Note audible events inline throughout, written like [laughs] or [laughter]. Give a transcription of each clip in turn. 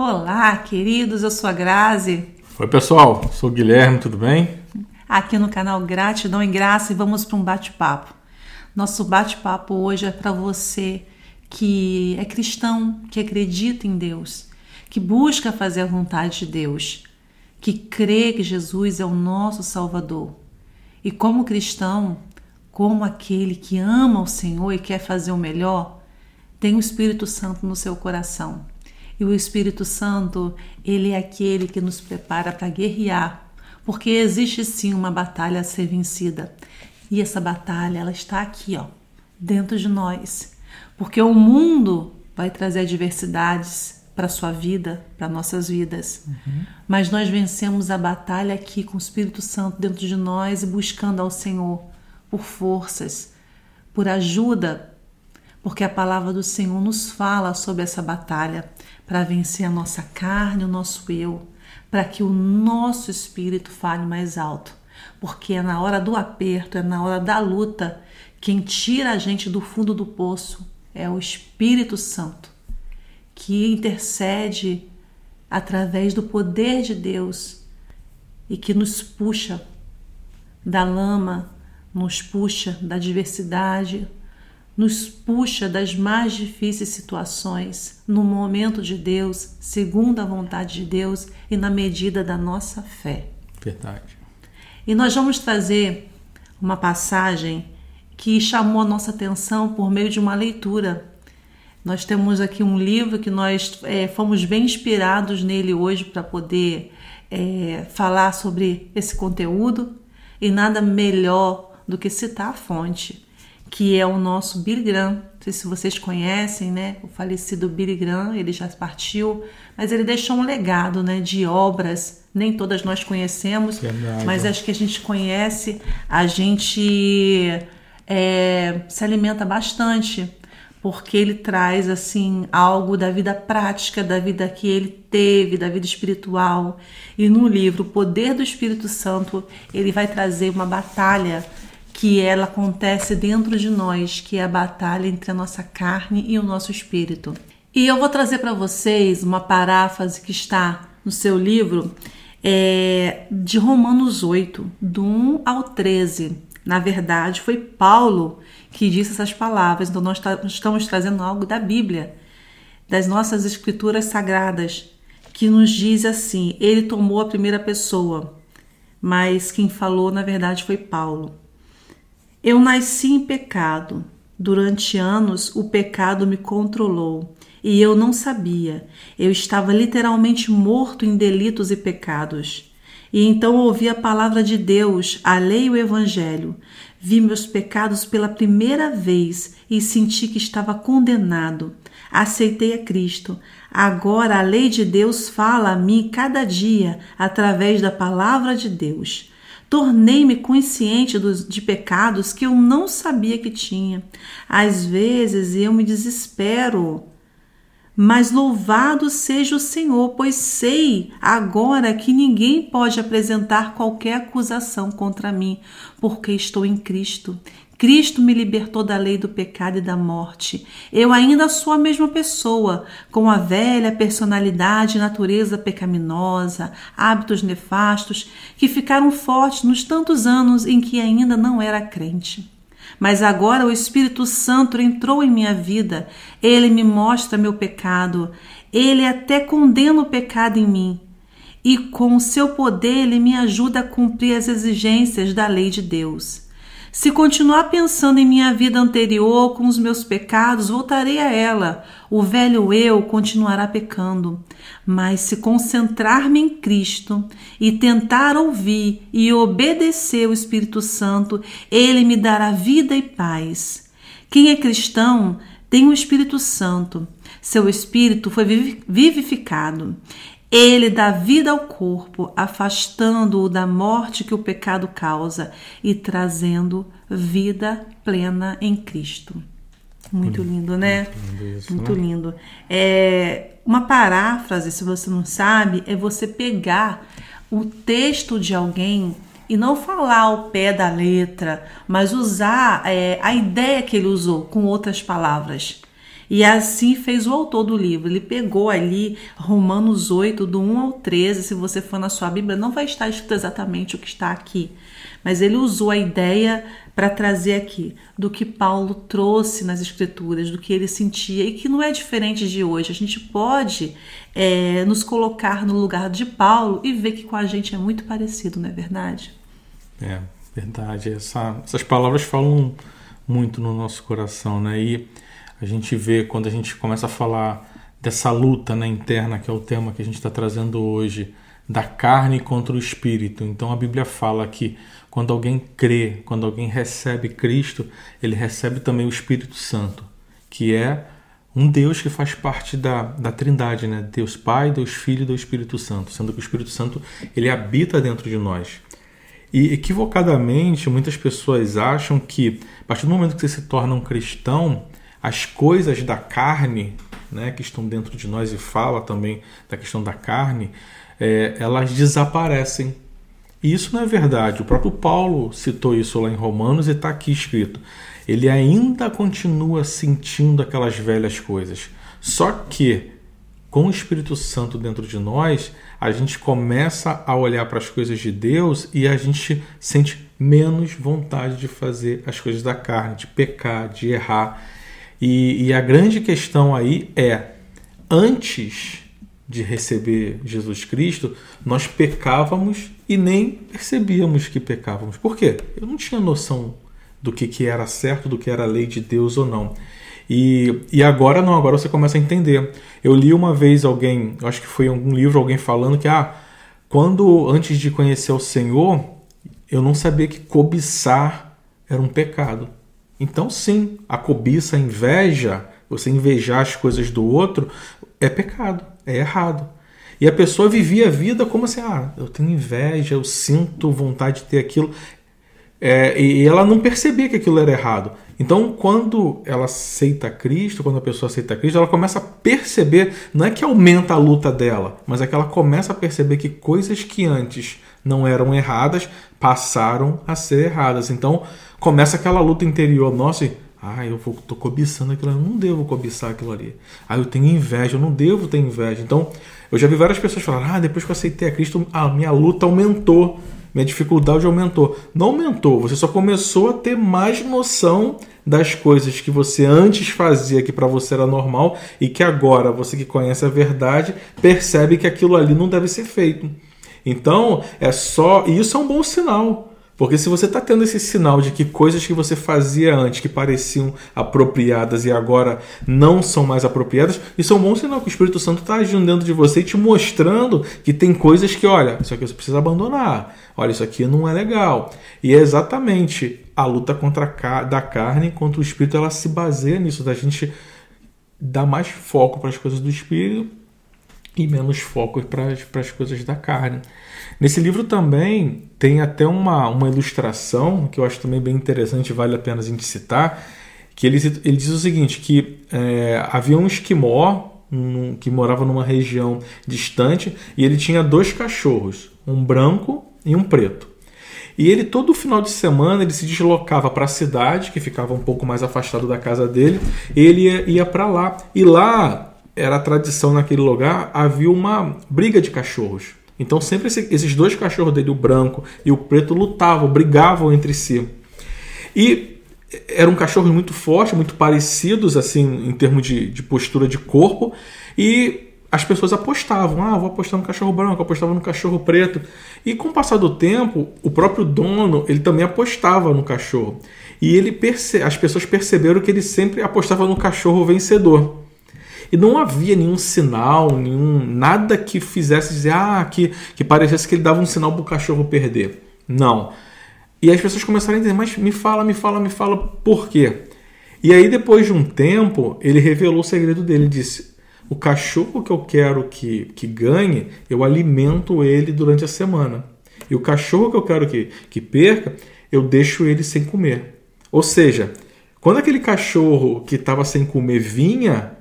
Olá, queridos, eu sou a Grazi. Oi, pessoal, sou o Guilherme, tudo bem? Aqui no canal Gratidão e Graça e vamos para um bate-papo. Nosso bate-papo hoje é para você que é cristão, que acredita em Deus, que busca fazer a vontade de Deus, que crê que Jesus é o nosso Salvador. E como cristão, como aquele que ama o Senhor e quer fazer o melhor, tem o Espírito Santo no seu coração. E o Espírito Santo, ele é aquele que nos prepara para guerrear, porque existe sim uma batalha a ser vencida. E essa batalha, ela está aqui, ó, dentro de nós. Porque o mundo vai trazer adversidades para sua vida, para nossas vidas. Uhum. Mas nós vencemos a batalha aqui com o Espírito Santo dentro de nós e buscando ao Senhor por forças, por ajuda, porque a palavra do Senhor nos fala sobre essa batalha para vencer a nossa carne, o nosso eu, para que o nosso espírito fale mais alto. Porque é na hora do aperto, é na hora da luta, quem tira a gente do fundo do poço é o Espírito Santo, que intercede através do poder de Deus e que nos puxa da lama, nos puxa da diversidade, nos puxa das mais difíceis situações no momento de Deus, segundo a vontade de Deus e na medida da nossa fé. Verdade. E nós vamos trazer uma passagem que chamou a nossa atenção por meio de uma leitura. Nós temos aqui um livro que nós é, fomos bem inspirados nele hoje para poder é, falar sobre esse conteúdo e nada melhor do que citar a fonte que é o nosso Billy Graham. Não sei se vocês conhecem, né? O falecido Billy Graham, ele já partiu, mas ele deixou um legado, né, de obras. Nem todas nós conhecemos, Verdade. mas acho que a gente conhece, a gente é, se alimenta bastante, porque ele traz assim algo da vida prática, da vida que ele teve, da vida espiritual. E no livro O Poder do Espírito Santo, ele vai trazer uma batalha que ela acontece dentro de nós, que é a batalha entre a nossa carne e o nosso espírito. E eu vou trazer para vocês uma paráfrase que está no seu livro é, de Romanos 8, do 1 ao 13. Na verdade, foi Paulo que disse essas palavras, então nós estamos trazendo algo da Bíblia, das nossas escrituras sagradas, que nos diz assim: Ele tomou a primeira pessoa, mas quem falou na verdade foi Paulo. Eu nasci em pecado. Durante anos o pecado me controlou e eu não sabia. Eu estava literalmente morto em delitos e pecados. E então ouvi a palavra de Deus, a lei e o evangelho. Vi meus pecados pela primeira vez e senti que estava condenado. Aceitei a Cristo. Agora a lei de Deus fala a mim cada dia através da palavra de Deus. Tornei-me consciente dos, de pecados que eu não sabia que tinha. Às vezes eu me desespero. Mas louvado seja o Senhor, pois sei agora que ninguém pode apresentar qualquer acusação contra mim, porque estou em Cristo. Cristo me libertou da lei do pecado e da morte. Eu ainda sou a mesma pessoa, com a velha personalidade e natureza pecaminosa, hábitos nefastos que ficaram fortes nos tantos anos em que ainda não era crente. Mas agora o Espírito Santo entrou em minha vida. Ele me mostra meu pecado. Ele até condena o pecado em mim. E com o seu poder ele me ajuda a cumprir as exigências da lei de Deus. Se continuar pensando em minha vida anterior com os meus pecados, voltarei a ela. O velho eu continuará pecando. Mas se concentrar-me em Cristo e tentar ouvir e obedecer o Espírito Santo, ele me dará vida e paz. Quem é cristão tem o Espírito Santo. Seu espírito foi vivificado. Ele dá vida ao corpo, afastando-o da morte que o pecado causa e trazendo vida plena em Cristo. Muito lindo, né? Muito lindo. Isso, Muito né? lindo. É, uma paráfrase, se você não sabe, é você pegar o texto de alguém e não falar ao pé da letra, mas usar é, a ideia que ele usou com outras palavras. E assim fez o autor do livro. Ele pegou ali Romanos 8, do 1 ao 13. Se você for na sua Bíblia, não vai estar escrito exatamente o que está aqui. Mas ele usou a ideia para trazer aqui do que Paulo trouxe nas Escrituras, do que ele sentia e que não é diferente de hoje. A gente pode é, nos colocar no lugar de Paulo e ver que com a gente é muito parecido, não é verdade? É verdade. Essa, essas palavras falam muito no nosso coração, né? E a gente vê quando a gente começa a falar dessa luta né, interna, que é o tema que a gente está trazendo hoje, da carne contra o espírito. Então a Bíblia fala que quando alguém crê, quando alguém recebe Cristo, ele recebe também o Espírito Santo, que é um Deus que faz parte da, da Trindade, né? Deus Pai, Deus Filho e Deus Espírito Santo, sendo que o Espírito Santo ele habita dentro de nós. E equivocadamente, muitas pessoas acham que a partir do momento que você se torna um cristão, as coisas da carne, né, que estão dentro de nós e fala também da questão da carne, é, elas desaparecem. E isso não é verdade. O próprio Paulo citou isso lá em Romanos e está aqui escrito. Ele ainda continua sentindo aquelas velhas coisas. Só que com o Espírito Santo dentro de nós, a gente começa a olhar para as coisas de Deus e a gente sente menos vontade de fazer as coisas da carne, de pecar, de errar. E, e a grande questão aí é: antes de receber Jesus Cristo, nós pecávamos e nem percebíamos que pecávamos. Por quê? Eu não tinha noção do que, que era certo, do que era a lei de Deus ou não. E, e agora não, agora você começa a entender. Eu li uma vez alguém, acho que foi em algum livro, alguém falando que ah, quando antes de conhecer o Senhor, eu não sabia que cobiçar era um pecado. Então, sim, a cobiça, a inveja, você invejar as coisas do outro, é pecado, é errado. E a pessoa vivia a vida como assim: ah, eu tenho inveja, eu sinto vontade de ter aquilo. É, e ela não percebia que aquilo era errado. Então, quando ela aceita Cristo, quando a pessoa aceita Cristo, ela começa a perceber, não é que aumenta a luta dela, mas é que ela começa a perceber que coisas que antes não eram erradas passaram a ser erradas. Então, começa aquela luta interior. Nossa, ah, eu estou cobiçando aquilo, eu não devo cobiçar aquilo ali. Ah, eu tenho inveja, eu não devo ter inveja. Então, eu já vi várias pessoas falar: ah, depois que eu aceitei a Cristo, a minha luta aumentou, minha dificuldade aumentou. Não aumentou, você só começou a ter mais noção das coisas que você antes fazia que para você era normal e que agora você que conhece a verdade percebe que aquilo ali não deve ser feito. Então, é só. E isso é um bom sinal. Porque se você está tendo esse sinal de que coisas que você fazia antes que pareciam apropriadas e agora não são mais apropriadas, isso é um bom sinal que o Espírito Santo está agindo dentro de você e te mostrando que tem coisas que, olha, isso aqui você precisa abandonar. Olha, isso aqui não é legal. E é exatamente a luta contra a, da carne contra o Espírito, ela se baseia nisso, da gente dar mais foco para as coisas do Espírito e menos foco para as coisas da carne. Nesse livro também tem até uma, uma ilustração que eu acho também bem interessante, vale a pena a gente citar, que ele, ele diz o seguinte, que é, havia um esquimó um, que morava numa região distante e ele tinha dois cachorros, um branco e um preto. E ele todo final de semana ele se deslocava para a cidade, que ficava um pouco mais afastado da casa dele, ele ia, ia para lá. E lá era a tradição naquele lugar, havia uma briga de cachorros. Então sempre esse, esses dois cachorros dele, o branco e o preto, lutavam, brigavam entre si. E eram cachorros muito fortes, muito parecidos assim em termos de, de postura de corpo. E as pessoas apostavam, ah, vou apostar no cachorro branco, apostava no cachorro preto. E com o passar do tempo, o próprio dono, ele também apostava no cachorro. E ele perce... as pessoas perceberam que ele sempre apostava no cachorro vencedor. E não havia nenhum sinal, nenhum nada que fizesse dizer ah, que, que parecesse que ele dava um sinal para o cachorro perder. Não. E as pessoas começaram a entender, mas me fala, me fala, me fala por quê? E aí, depois de um tempo, ele revelou o segredo dele. Ele disse: O cachorro que eu quero que, que ganhe, eu alimento ele durante a semana. E o cachorro que eu quero que, que perca, eu deixo ele sem comer. Ou seja, quando aquele cachorro que estava sem comer vinha,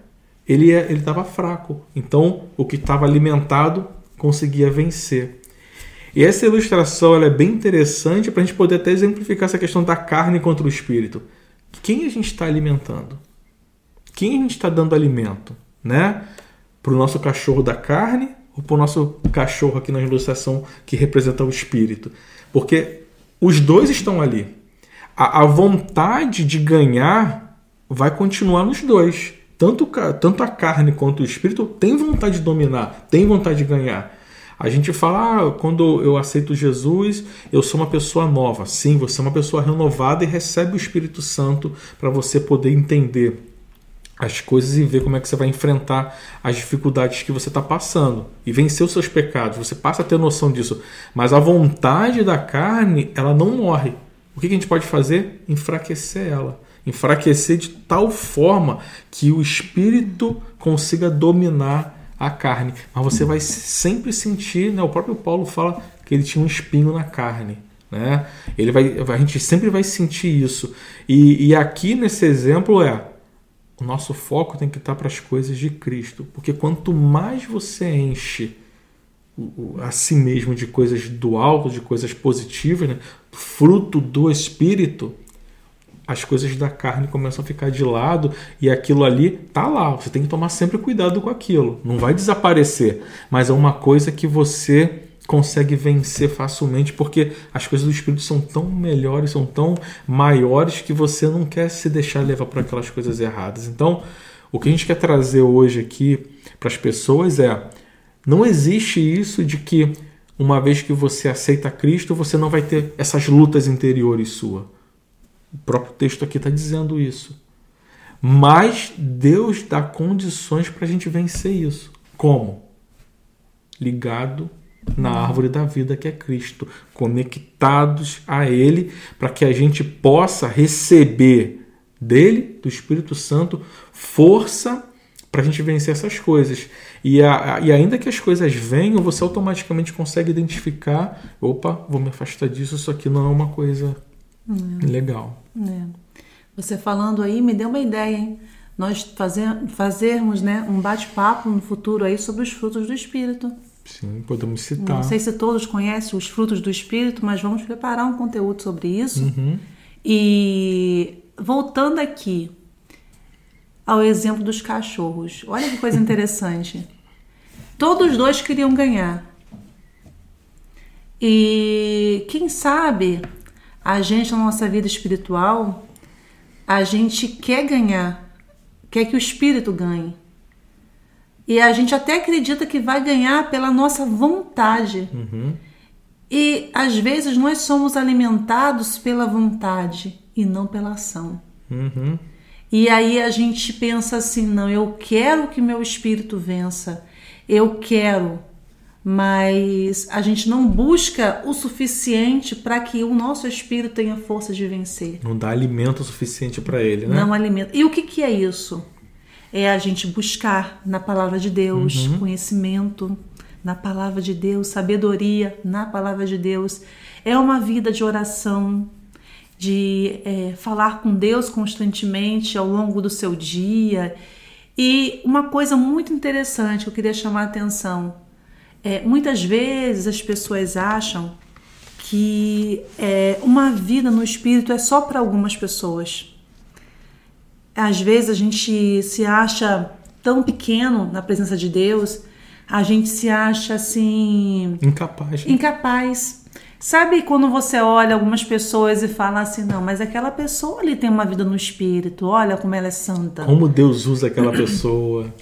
ele ele estava fraco. Então, o que estava alimentado conseguia vencer. E essa ilustração é bem interessante para a gente poder até exemplificar essa questão da carne contra o espírito. Quem a gente está alimentando? quem a gente está dando alimento, né? Para o nosso cachorro da carne ou para o nosso cachorro aqui na ilustração que representa o espírito? Porque os dois estão ali. A, a vontade de ganhar vai continuar nos dois. Tanto, tanto a carne quanto o espírito tem vontade de dominar, tem vontade de ganhar. A gente fala, ah, quando eu aceito Jesus, eu sou uma pessoa nova. Sim, você é uma pessoa renovada e recebe o Espírito Santo para você poder entender as coisas e ver como é que você vai enfrentar as dificuldades que você está passando e vencer os seus pecados. Você passa a ter noção disso. Mas a vontade da carne, ela não morre. O que a gente pode fazer? Enfraquecer ela. Enfraquecer de tal forma que o espírito consiga dominar a carne. Mas você vai sempre sentir, né? o próprio Paulo fala que ele tinha um espinho na carne. Né? Ele vai, a gente sempre vai sentir isso. E, e aqui nesse exemplo é o nosso foco tem que estar para as coisas de Cristo, porque quanto mais você enche a si mesmo de coisas do alto, de coisas positivas, né? fruto do Espírito, as coisas da carne começam a ficar de lado e aquilo ali tá lá. Você tem que tomar sempre cuidado com aquilo. Não vai desaparecer, mas é uma coisa que você consegue vencer facilmente porque as coisas do espírito são tão melhores, são tão maiores que você não quer se deixar levar por aquelas coisas erradas. Então, o que a gente quer trazer hoje aqui para as pessoas é não existe isso de que uma vez que você aceita Cristo, você não vai ter essas lutas interiores sua. O próprio texto aqui está dizendo isso. Mas Deus dá condições para a gente vencer isso. Como? Ligado na árvore da vida que é Cristo, conectados a Ele, para que a gente possa receber dele, do Espírito Santo, força para a gente vencer essas coisas. E, a, e ainda que as coisas venham, você automaticamente consegue identificar: opa, vou me afastar disso, isso aqui não é uma coisa é. legal. É. Você falando aí me deu uma ideia, hein? Nós fazer, fazermos né, um bate-papo no futuro aí sobre os frutos do Espírito. Sim, podemos citar. Não sei se todos conhecem os frutos do Espírito, mas vamos preparar um conteúdo sobre isso. Uhum. E voltando aqui ao exemplo dos cachorros, olha que coisa [laughs] interessante. Todos dois queriam ganhar. E quem sabe a gente na nossa vida espiritual, a gente quer ganhar, quer que o espírito ganhe. E a gente até acredita que vai ganhar pela nossa vontade. Uhum. E às vezes nós somos alimentados pela vontade e não pela ação. Uhum. E aí a gente pensa assim: não, eu quero que meu espírito vença, eu quero, mas a gente não busca o suficiente para que o nosso espírito tenha força de vencer. Não dá alimento suficiente para ele, né? Não alimenta. E o que, que é isso? é a gente buscar na palavra de Deus uhum. conhecimento, na palavra de Deus, sabedoria na palavra de Deus. É uma vida de oração, de é, falar com Deus constantemente ao longo do seu dia. E uma coisa muito interessante que eu queria chamar a atenção: é, muitas vezes as pessoas acham que é, uma vida no espírito é só para algumas pessoas. Às vezes a gente se acha tão pequeno na presença de Deus, a gente se acha assim. Incapaz. Né? Incapaz. Sabe quando você olha algumas pessoas e fala assim, não, mas aquela pessoa ali tem uma vida no espírito, olha como ela é santa. Como Deus usa aquela pessoa.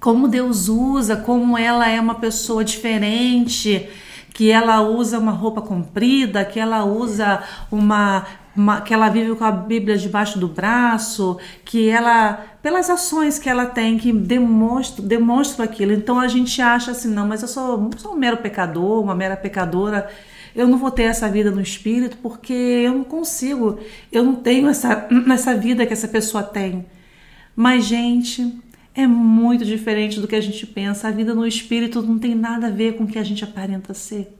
Como Deus usa, como ela é uma pessoa diferente, que ela usa uma roupa comprida, que ela usa uma uma, que ela vive com a Bíblia debaixo do braço, que ela, pelas ações que ela tem, que demonstram, demonstram aquilo. Então a gente acha assim, não, mas eu sou, sou um mero pecador, uma mera pecadora, eu não vou ter essa vida no espírito porque eu não consigo, eu não tenho essa, [clears throat] essa vida que essa pessoa tem. Mas, gente, é muito diferente do que a gente pensa. A vida no espírito não tem nada a ver com o que a gente aparenta ser,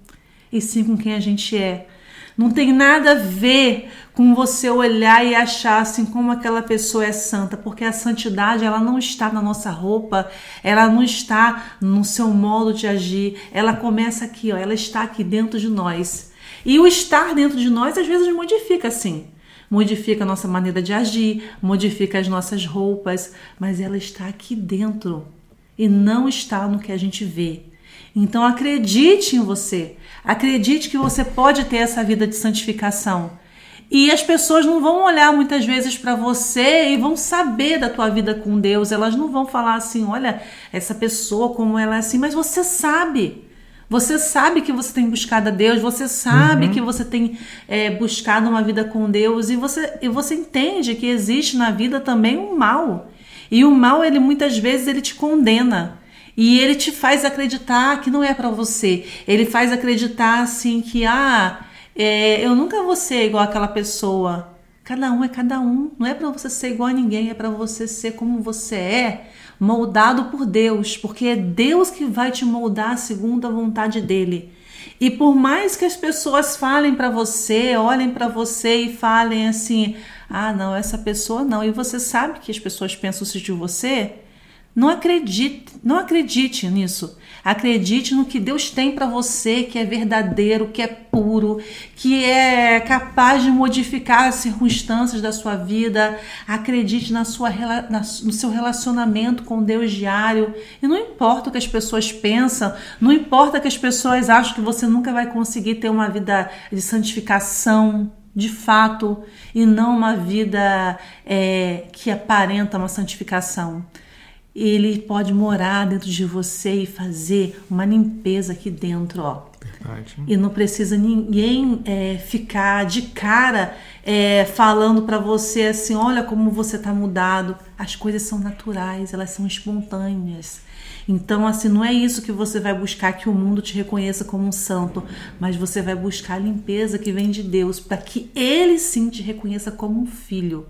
e sim com quem a gente é. Não tem nada a ver com você olhar e achar assim como aquela pessoa é santa, porque a santidade ela não está na nossa roupa, ela não está no seu modo de agir, ela começa aqui, ó, ela está aqui dentro de nós. E o estar dentro de nós às vezes modifica assim. Modifica a nossa maneira de agir, modifica as nossas roupas, mas ela está aqui dentro e não está no que a gente vê. Então acredite em você, acredite que você pode ter essa vida de santificação. E as pessoas não vão olhar muitas vezes para você e vão saber da tua vida com Deus. Elas não vão falar assim: olha, essa pessoa como ela é assim, mas você sabe. Você sabe que você tem buscado a Deus, você sabe uhum. que você tem é, buscado uma vida com Deus e você, e você entende que existe na vida também um mal. E o mal, ele muitas vezes, ele te condena. E ele te faz acreditar que não é para você. Ele faz acreditar assim que, ah, é, eu nunca vou ser igual aquela pessoa. Cada um é cada um. Não é para você ser igual a ninguém, é para você ser como você é, moldado por Deus, porque é Deus que vai te moldar segundo a vontade dele. E por mais que as pessoas falem para você, olhem para você e falem assim: "Ah, não, essa pessoa não", e você sabe que as pessoas pensam isso de você, não acredite, não acredite nisso. Acredite no que Deus tem para você, que é verdadeiro, que é puro, que é capaz de modificar as circunstâncias da sua vida. Acredite na sua, na, no seu relacionamento com Deus diário. E não importa o que as pessoas pensam, não importa que as pessoas acham que você nunca vai conseguir ter uma vida de santificação de fato e não uma vida é, que aparenta uma santificação ele pode morar dentro de você e fazer uma limpeza aqui dentro, ó. Verdade. E não precisa ninguém é, ficar de cara é, falando para você assim, olha como você tá mudado. As coisas são naturais, elas são espontâneas. Então, assim, não é isso que você vai buscar que o mundo te reconheça como um santo, mas você vai buscar a limpeza que vem de Deus, para que ele sim te reconheça como um filho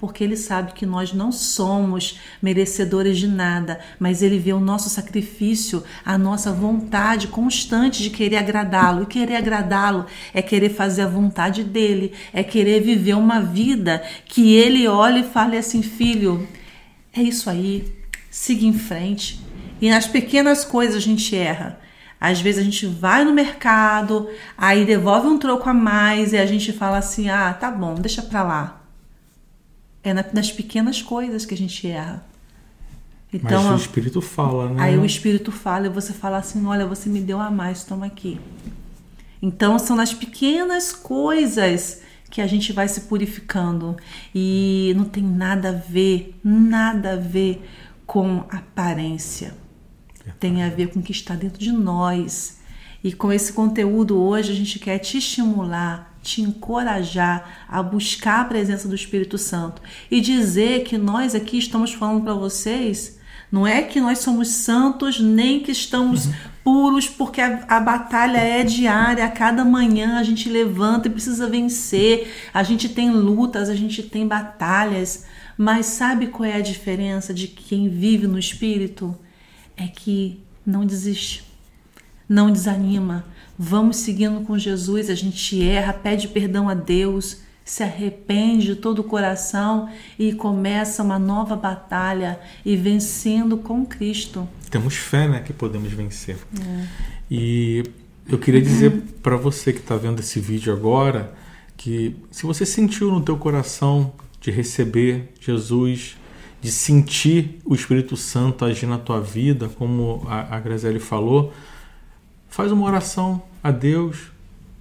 porque ele sabe que nós não somos merecedores de nada, mas ele vê o nosso sacrifício, a nossa vontade constante de querer agradá-lo. E querer agradá-lo é querer fazer a vontade dele, é querer viver uma vida que ele olhe e fale assim: filho, é isso aí, siga em frente. E nas pequenas coisas a gente erra. Às vezes a gente vai no mercado, aí devolve um troco a mais e a gente fala assim: ah, tá bom, deixa pra lá é nas pequenas coisas que a gente erra. Então, Mas o Espírito fala, né? Aí o Espírito fala e você fala assim: olha, você me deu a mais, toma aqui. Então são nas pequenas coisas que a gente vai se purificando. E não tem nada a ver, nada a ver com aparência. Tem a ver com o que está dentro de nós. E com esse conteúdo hoje a gente quer te estimular te encorajar a buscar a presença do Espírito Santo e dizer que nós aqui estamos falando para vocês, não é que nós somos santos nem que estamos uhum. puros, porque a, a, batalha é diária, a cada manhã a gente levanta e precisa vencer, a gente tem lutas, a gente tem batalhas, mas sabe qual é a diferença de quem vive no Espírito? É que não desiste, não desanima, Vamos seguindo com Jesus, a gente erra, pede perdão a Deus, se arrepende de todo o coração e começa uma nova batalha e vencendo com Cristo. Temos fé, né, que podemos vencer. É. E eu queria dizer para você que está vendo esse vídeo agora que se você sentiu no teu coração de receber Jesus, de sentir o Espírito Santo agir na tua vida, como a, a falou, faz uma oração a Deus,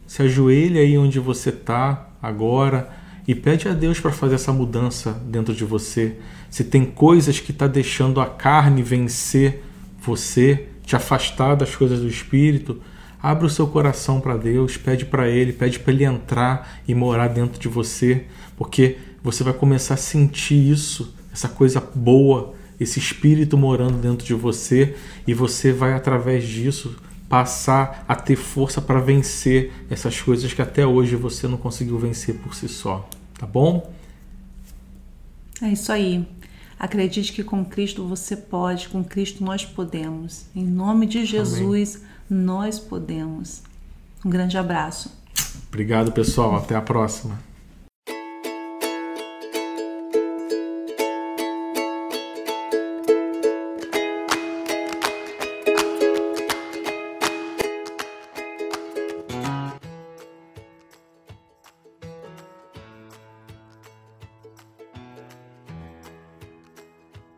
se ajoelha aí onde você está agora e pede a Deus para fazer essa mudança dentro de você. Se tem coisas que está deixando a carne vencer você, te afastar das coisas do Espírito, abre o seu coração para Deus, pede para Ele, pede para Ele entrar e morar dentro de você, porque você vai começar a sentir isso, essa coisa boa, esse Espírito morando dentro de você e você vai através disso passar a ter força para vencer essas coisas que até hoje você não conseguiu vencer por si só, tá bom? É isso aí. Acredite que com Cristo você pode, com Cristo nós podemos. Em nome de Jesus, Amém. nós podemos. Um grande abraço. Obrigado, pessoal. Até a próxima.